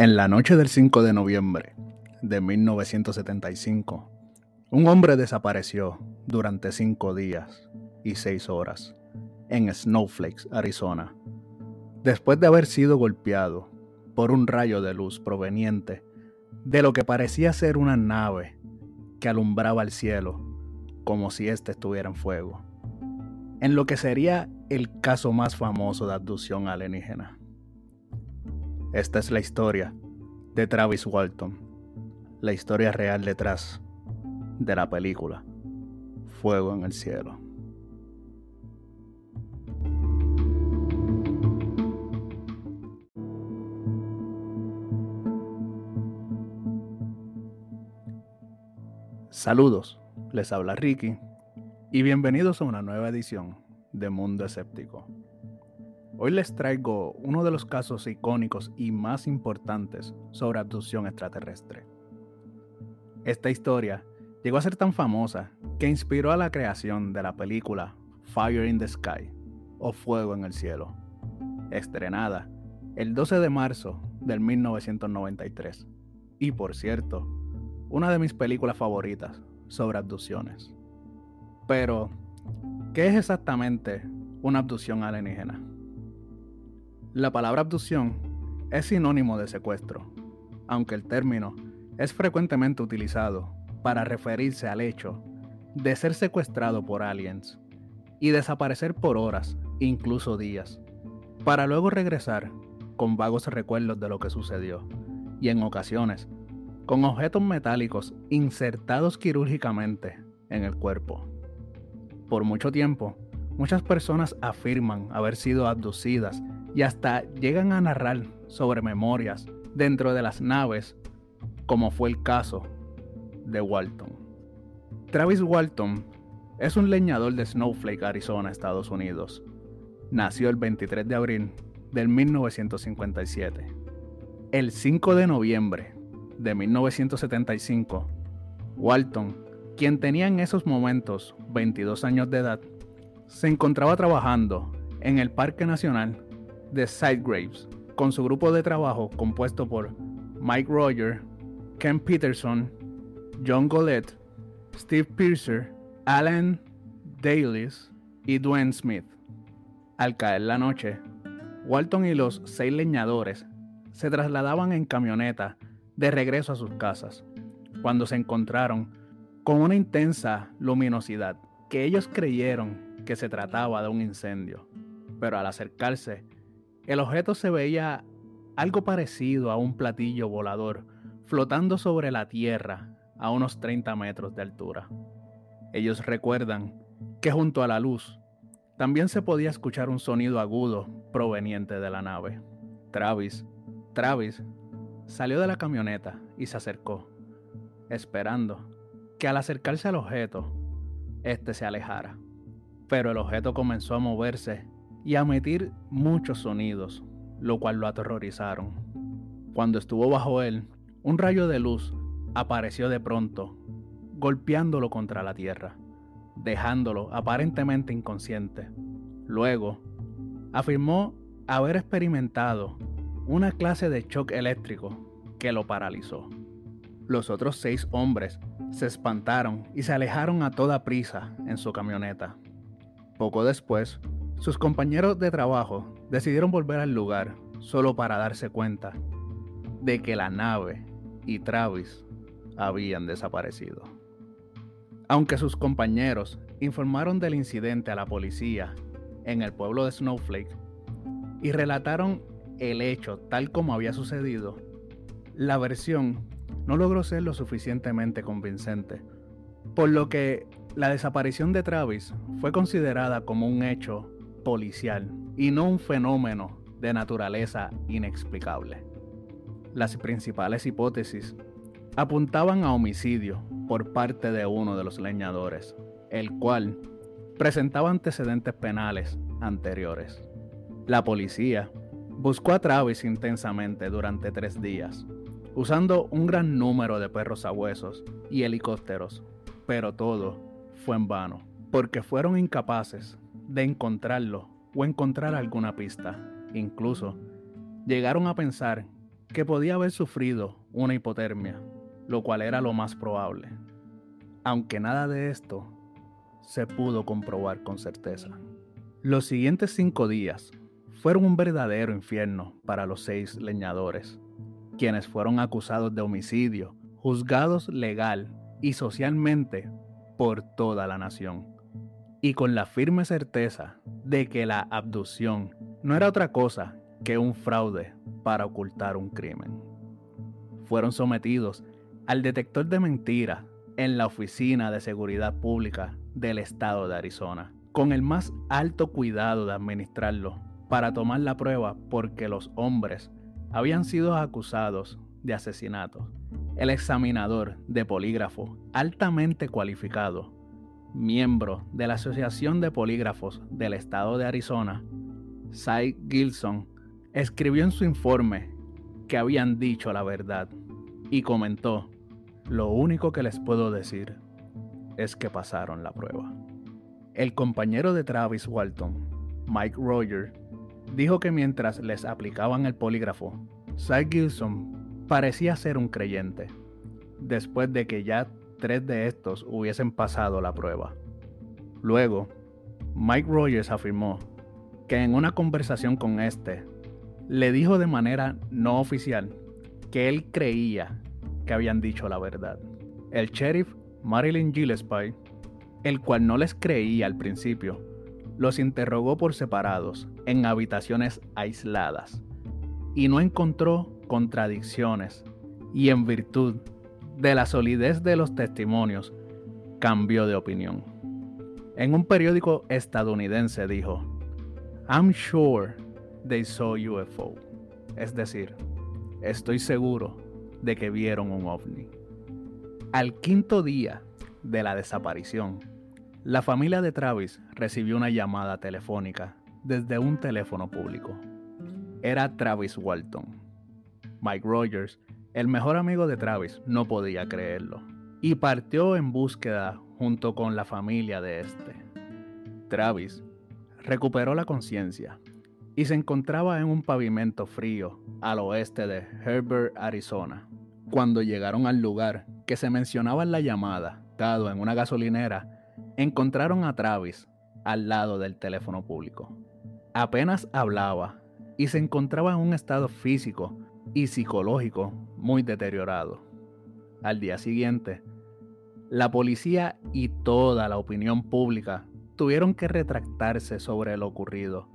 En la noche del 5 de noviembre de 1975, un hombre desapareció durante cinco días y seis horas en Snowflakes, Arizona, después de haber sido golpeado por un rayo de luz proveniente de lo que parecía ser una nave que alumbraba el cielo como si éste estuviera en fuego, en lo que sería el caso más famoso de abducción alienígena. Esta es la historia de Travis Walton, la historia real detrás de la película Fuego en el Cielo. Saludos, les habla Ricky y bienvenidos a una nueva edición de Mundo Escéptico. Hoy les traigo uno de los casos icónicos y más importantes sobre abducción extraterrestre. Esta historia llegó a ser tan famosa que inspiró a la creación de la película Fire in the Sky o Fuego en el Cielo, estrenada el 12 de marzo del 1993. Y por cierto, una de mis películas favoritas sobre abducciones. Pero, ¿qué es exactamente una abducción alienígena? La palabra abducción es sinónimo de secuestro, aunque el término es frecuentemente utilizado para referirse al hecho de ser secuestrado por aliens y desaparecer por horas, incluso días, para luego regresar con vagos recuerdos de lo que sucedió y en ocasiones con objetos metálicos insertados quirúrgicamente en el cuerpo. Por mucho tiempo, muchas personas afirman haber sido abducidas y hasta llegan a narrar sobre memorias dentro de las naves, como fue el caso de Walton. Travis Walton es un leñador de Snowflake, Arizona, Estados Unidos. Nació el 23 de abril del 1957. El 5 de noviembre de 1975, Walton, quien tenía en esos momentos 22 años de edad, se encontraba trabajando en el Parque Nacional de Sidegraves, con su grupo de trabajo compuesto por Mike Roger, Ken Peterson, John Golett, Steve Piercer, Alan Dailies y Dwayne Smith. Al caer la noche, Walton y los seis leñadores se trasladaban en camioneta de regreso a sus casas, cuando se encontraron con una intensa luminosidad que ellos creyeron que se trataba de un incendio, pero al acercarse el objeto se veía algo parecido a un platillo volador flotando sobre la Tierra a unos 30 metros de altura. Ellos recuerdan que junto a la luz también se podía escuchar un sonido agudo proveniente de la nave. Travis, Travis salió de la camioneta y se acercó, esperando que al acercarse al objeto, éste se alejara. Pero el objeto comenzó a moverse y a emitir muchos sonidos, lo cual lo aterrorizaron. Cuando estuvo bajo él, un rayo de luz apareció de pronto, golpeándolo contra la tierra, dejándolo aparentemente inconsciente. Luego, afirmó haber experimentado una clase de shock eléctrico que lo paralizó. Los otros seis hombres se espantaron y se alejaron a toda prisa en su camioneta. Poco después, sus compañeros de trabajo decidieron volver al lugar solo para darse cuenta de que la nave y Travis habían desaparecido. Aunque sus compañeros informaron del incidente a la policía en el pueblo de Snowflake y relataron el hecho tal como había sucedido, la versión no logró ser lo suficientemente convincente, por lo que la desaparición de Travis fue considerada como un hecho policial y no un fenómeno de naturaleza inexplicable. Las principales hipótesis apuntaban a homicidio por parte de uno de los leñadores, el cual presentaba antecedentes penales anteriores. La policía buscó a Travis intensamente durante tres días, usando un gran número de perros a huesos y helicópteros, pero todo fue en vano, porque fueron incapaces de encontrarlo o encontrar alguna pista. Incluso llegaron a pensar que podía haber sufrido una hipotermia, lo cual era lo más probable. Aunque nada de esto se pudo comprobar con certeza. Los siguientes cinco días fueron un verdadero infierno para los seis leñadores, quienes fueron acusados de homicidio, juzgados legal y socialmente por toda la nación, y con la firme certeza de que la abducción no era otra cosa que un fraude para ocultar un crimen. Fueron sometidos al detector de mentiras en la Oficina de Seguridad Pública del Estado de Arizona, con el más alto cuidado de administrarlo para tomar la prueba porque los hombres habían sido acusados de asesinato. El examinador de polígrafo altamente cualificado, miembro de la Asociación de Polígrafos del Estado de Arizona, Cy Gilson, escribió en su informe que habían dicho la verdad y comentó, lo único que les puedo decir es que pasaron la prueba. El compañero de Travis Walton, Mike Roger, dijo que mientras les aplicaban el polígrafo, Cy Gilson parecía ser un creyente, después de que ya tres de estos hubiesen pasado la prueba. Luego, Mike Rogers afirmó que en una conversación con este, le dijo de manera no oficial que él creía que habían dicho la verdad. El sheriff Marilyn Gillespie, el cual no les creía al principio, los interrogó por separados en habitaciones aisladas y no encontró contradicciones y en virtud de la solidez de los testimonios cambió de opinión. En un periódico estadounidense dijo, I'm sure they saw UFO. Es decir, estoy seguro de que vieron un ovni. Al quinto día de la desaparición, la familia de Travis recibió una llamada telefónica desde un teléfono público. Era Travis Walton. Mike Rogers, el mejor amigo de Travis, no podía creerlo y partió en búsqueda junto con la familia de este. Travis recuperó la conciencia y se encontraba en un pavimento frío al oeste de Herbert, Arizona. Cuando llegaron al lugar que se mencionaba en la llamada, dado en una gasolinera, encontraron a Travis al lado del teléfono público. Apenas hablaba y se encontraba en un estado físico y psicológico muy deteriorado. Al día siguiente, la policía y toda la opinión pública tuvieron que retractarse sobre lo ocurrido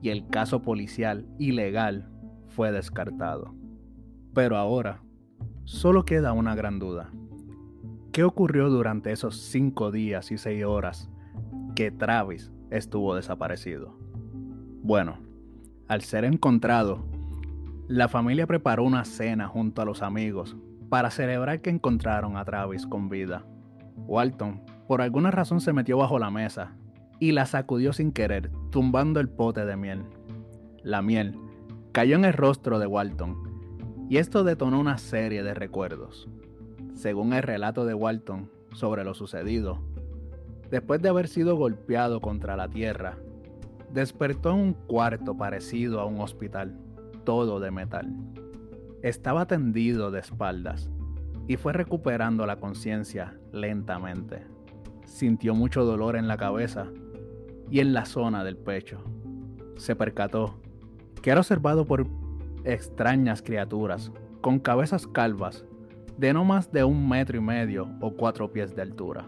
y el caso policial ilegal fue descartado. Pero ahora, solo queda una gran duda. ¿Qué ocurrió durante esos cinco días y seis horas que Travis estuvo desaparecido? Bueno, al ser encontrado, la familia preparó una cena junto a los amigos para celebrar que encontraron a Travis con vida. Walton, por alguna razón, se metió bajo la mesa y la sacudió sin querer, tumbando el pote de miel. La miel cayó en el rostro de Walton, y esto detonó una serie de recuerdos. Según el relato de Walton sobre lo sucedido, después de haber sido golpeado contra la tierra, despertó en un cuarto parecido a un hospital, todo de metal. Estaba tendido de espaldas y fue recuperando la conciencia lentamente. Sintió mucho dolor en la cabeza y en la zona del pecho. Se percató que era observado por extrañas criaturas con cabezas calvas de no más de un metro y medio o cuatro pies de altura.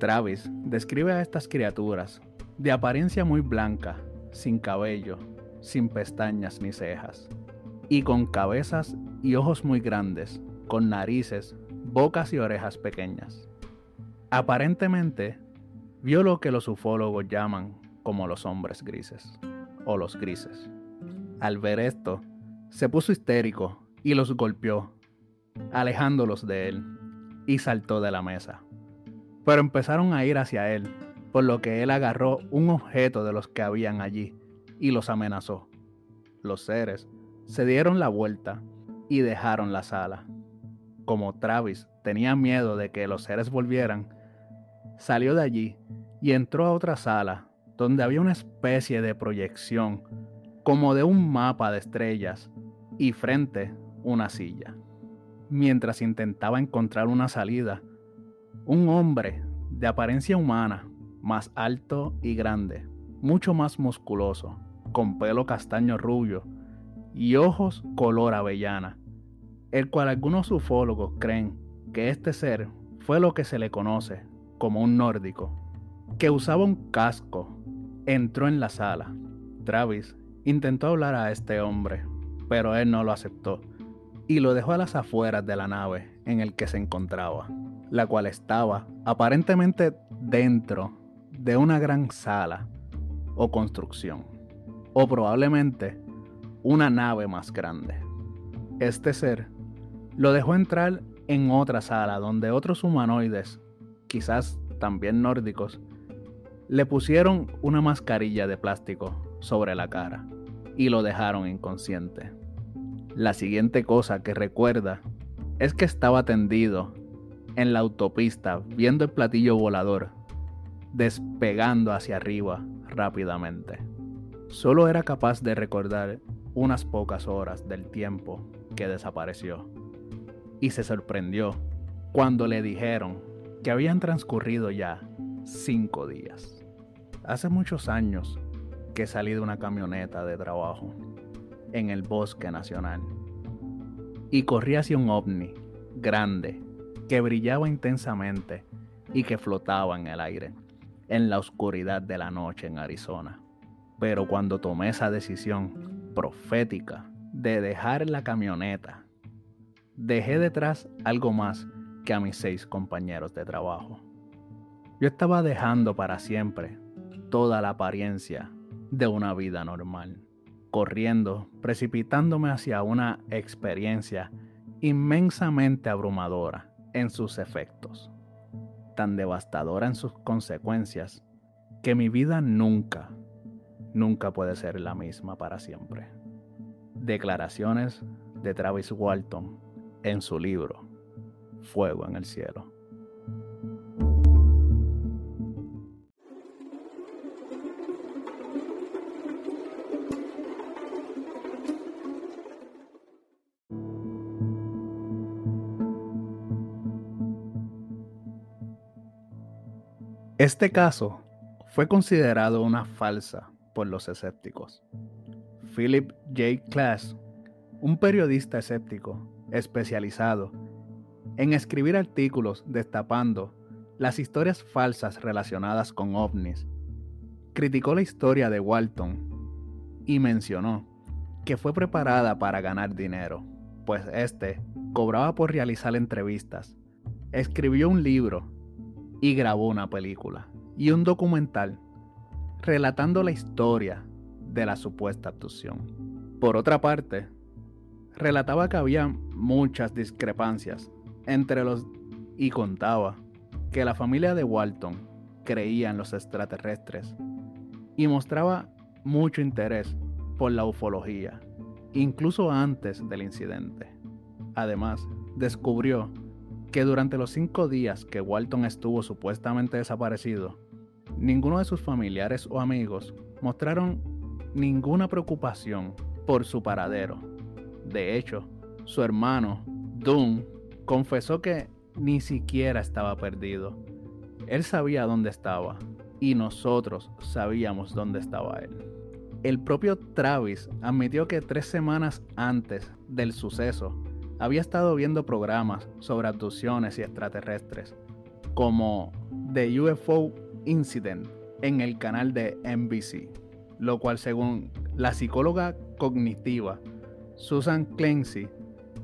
Travis describe a estas criaturas de apariencia muy blanca, sin cabello, sin pestañas ni cejas, y con cabezas y ojos muy grandes, con narices, bocas y orejas pequeñas. Aparentemente vio lo que los ufólogos llaman como los hombres grises o los grises. Al ver esto, se puso histérico y los golpeó, alejándolos de él, y saltó de la mesa. Pero empezaron a ir hacia él, por lo que él agarró un objeto de los que habían allí y los amenazó. Los seres se dieron la vuelta y dejaron la sala. Como Travis tenía miedo de que los seres volvieran, Salió de allí y entró a otra sala donde había una especie de proyección como de un mapa de estrellas y frente una silla. Mientras intentaba encontrar una salida, un hombre de apariencia humana, más alto y grande, mucho más musculoso, con pelo castaño rubio y ojos color avellana, el cual algunos ufólogos creen que este ser fue lo que se le conoce como un nórdico, que usaba un casco, entró en la sala. Travis intentó hablar a este hombre, pero él no lo aceptó y lo dejó a las afueras de la nave en el que se encontraba, la cual estaba aparentemente dentro de una gran sala o construcción, o probablemente una nave más grande. Este ser lo dejó entrar en otra sala donde otros humanoides, quizás también nórdicos, le pusieron una mascarilla de plástico sobre la cara y lo dejaron inconsciente. La siguiente cosa que recuerda es que estaba tendido en la autopista viendo el platillo volador despegando hacia arriba rápidamente. Solo era capaz de recordar unas pocas horas del tiempo que desapareció y se sorprendió cuando le dijeron que habían transcurrido ya cinco días. Hace muchos años que salí de una camioneta de trabajo en el bosque nacional y corrí hacia un ovni grande que brillaba intensamente y que flotaba en el aire, en la oscuridad de la noche en Arizona. Pero cuando tomé esa decisión profética de dejar la camioneta dejé detrás algo más que a mis seis compañeros de trabajo. Yo estaba dejando para siempre toda la apariencia de una vida normal, corriendo, precipitándome hacia una experiencia inmensamente abrumadora en sus efectos, tan devastadora en sus consecuencias, que mi vida nunca, nunca puede ser la misma para siempre. Declaraciones de Travis Walton en su libro Fuego en el Cielo. Este caso fue considerado una falsa por los escépticos. Philip J. Klass, un periodista escéptico, especializado en escribir artículos destapando las historias falsas relacionadas con ovnis. Criticó la historia de Walton y mencionó que fue preparada para ganar dinero, pues este cobraba por realizar entrevistas, escribió un libro y grabó una película y un documental relatando la historia de la supuesta abducción. Por otra parte, relataba que había muchas discrepancias entre los y contaba que la familia de Walton creía en los extraterrestres y mostraba mucho interés por la ufología, incluso antes del incidente. Además, descubrió que durante los cinco días que Walton estuvo supuestamente desaparecido, ninguno de sus familiares o amigos mostraron ninguna preocupación por su paradero de hecho, su hermano, Doom, confesó que ni siquiera estaba perdido. Él sabía dónde estaba y nosotros sabíamos dónde estaba él. El propio Travis admitió que tres semanas antes del suceso había estado viendo programas sobre abducciones y extraterrestres, como The UFO Incident en el canal de NBC, lo cual según la psicóloga cognitiva Susan Clancy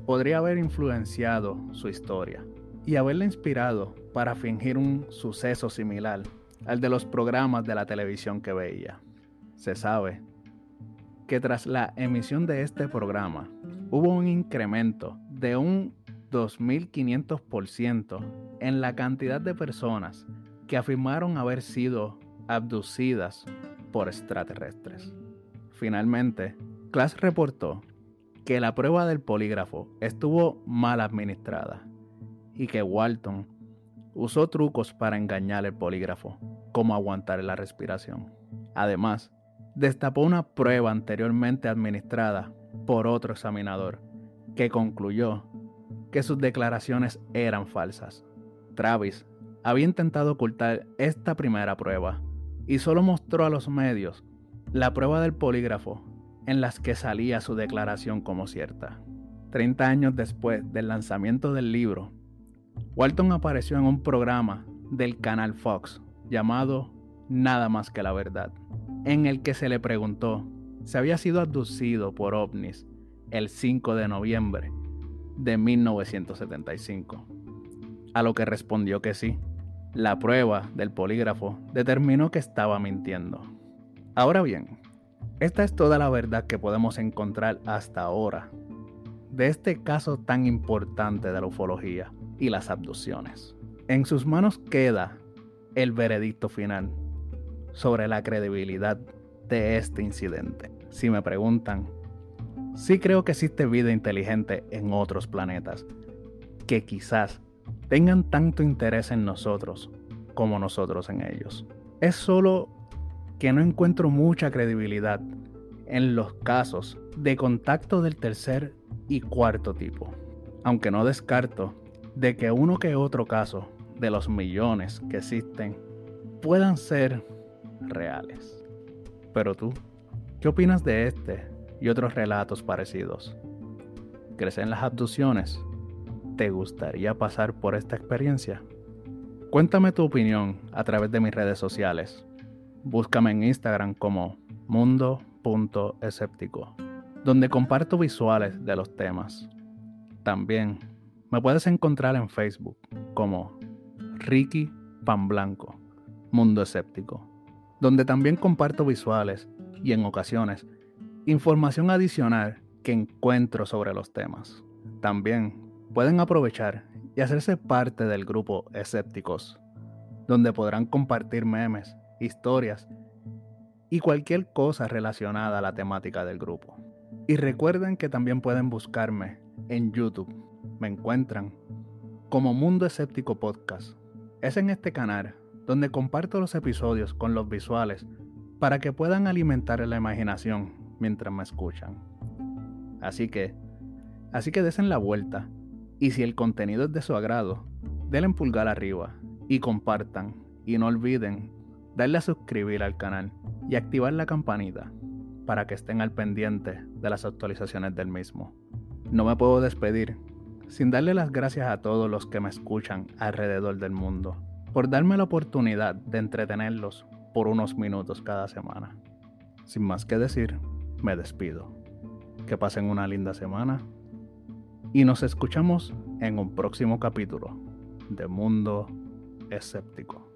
podría haber influenciado su historia y haberla inspirado para fingir un suceso similar al de los programas de la televisión que veía. Se sabe que tras la emisión de este programa hubo un incremento de un 2.500% en la cantidad de personas que afirmaron haber sido abducidas por extraterrestres. Finalmente, Class reportó que la prueba del polígrafo estuvo mal administrada y que Walton usó trucos para engañar el polígrafo, como aguantar la respiración. Además, destapó una prueba anteriormente administrada por otro examinador, que concluyó que sus declaraciones eran falsas. Travis había intentado ocultar esta primera prueba y solo mostró a los medios la prueba del polígrafo en las que salía su declaración como cierta. Treinta años después del lanzamiento del libro, Walton apareció en un programa del canal Fox llamado Nada más que la verdad, en el que se le preguntó si había sido abducido por ovnis el 5 de noviembre de 1975. A lo que respondió que sí. La prueba del polígrafo determinó que estaba mintiendo. Ahora bien, esta es toda la verdad que podemos encontrar hasta ahora de este caso tan importante de la ufología y las abducciones. En sus manos queda el veredicto final sobre la credibilidad de este incidente. Si me preguntan, sí creo que existe vida inteligente en otros planetas, que quizás tengan tanto interés en nosotros como nosotros en ellos. Es solo que no encuentro mucha credibilidad en los casos de contacto del tercer y cuarto tipo, aunque no descarto de que uno que otro caso de los millones que existen puedan ser reales. Pero tú, ¿qué opinas de este y otros relatos parecidos? ¿Crees en las abducciones? ¿Te gustaría pasar por esta experiencia? Cuéntame tu opinión a través de mis redes sociales. Búscame en Instagram como mundo.escéptico, donde comparto visuales de los temas. También me puedes encontrar en Facebook como Ricky Pan Blanco, Mundo Escéptico, donde también comparto visuales y en ocasiones información adicional que encuentro sobre los temas. También pueden aprovechar y hacerse parte del grupo Escépticos, donde podrán compartir memes, historias y cualquier cosa relacionada a la temática del grupo. Y recuerden que también pueden buscarme en YouTube. Me encuentran como Mundo Escéptico Podcast. Es en este canal donde comparto los episodios con los visuales para que puedan alimentar la imaginación mientras me escuchan. Así que, así que desen la vuelta y si el contenido es de su agrado, denle pulgar arriba y compartan. Y no olviden darle a suscribir al canal y activar la campanita para que estén al pendiente de las actualizaciones del mismo. No me puedo despedir sin darle las gracias a todos los que me escuchan alrededor del mundo por darme la oportunidad de entretenerlos por unos minutos cada semana. Sin más que decir, me despido. Que pasen una linda semana y nos escuchamos en un próximo capítulo de Mundo Escéptico.